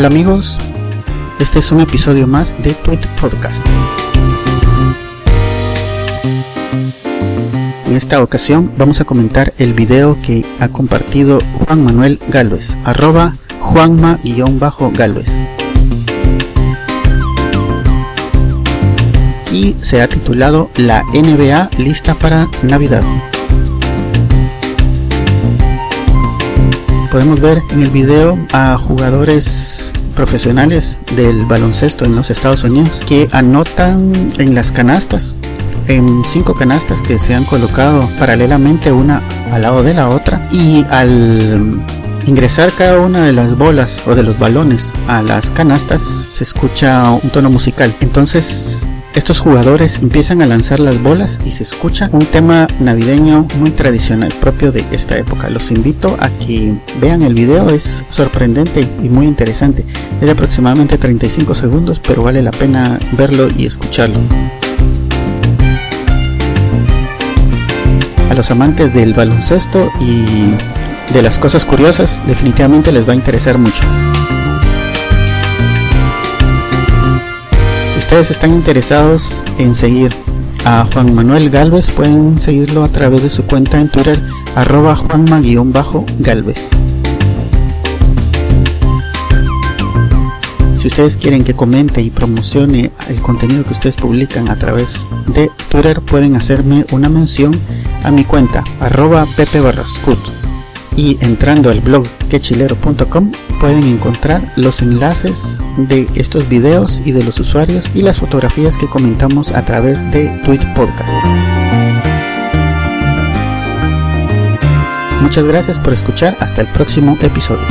Hola amigos, este es un episodio más de Tweet Podcast. En esta ocasión vamos a comentar el video que ha compartido Juan Manuel Galvez, arroba Juanma-Galvez. Y se ha titulado La NBA lista para Navidad. Podemos ver en el video a jugadores profesionales del baloncesto en los Estados Unidos que anotan en las canastas en cinco canastas que se han colocado paralelamente una al lado de la otra. Y al ingresar cada una de las bolas o de los balones a las canastas se escucha un tono musical. Entonces estos jugadores empiezan a lanzar las bolas y se escucha un tema navideño muy tradicional propio de esta época. Los invito a que vean el video, es sorprendente y muy interesante. Es de aproximadamente 35 segundos, pero vale la pena verlo y escucharlo. A los amantes del baloncesto y de las cosas curiosas, definitivamente les va a interesar mucho. Ustedes están interesados en seguir a Juan Manuel Galvez, pueden seguirlo a través de su cuenta en Twitter, arroba Juanma-Galvez. Si ustedes quieren que comente y promocione el contenido que ustedes publican a través de Twitter, pueden hacerme una mención a mi cuenta, arroba Pepe Barrascut y entrando al blog quechilero.com pueden encontrar los enlaces de estos videos y de los usuarios y las fotografías que comentamos a través de Tweet Podcast. Muchas gracias por escuchar, hasta el próximo episodio.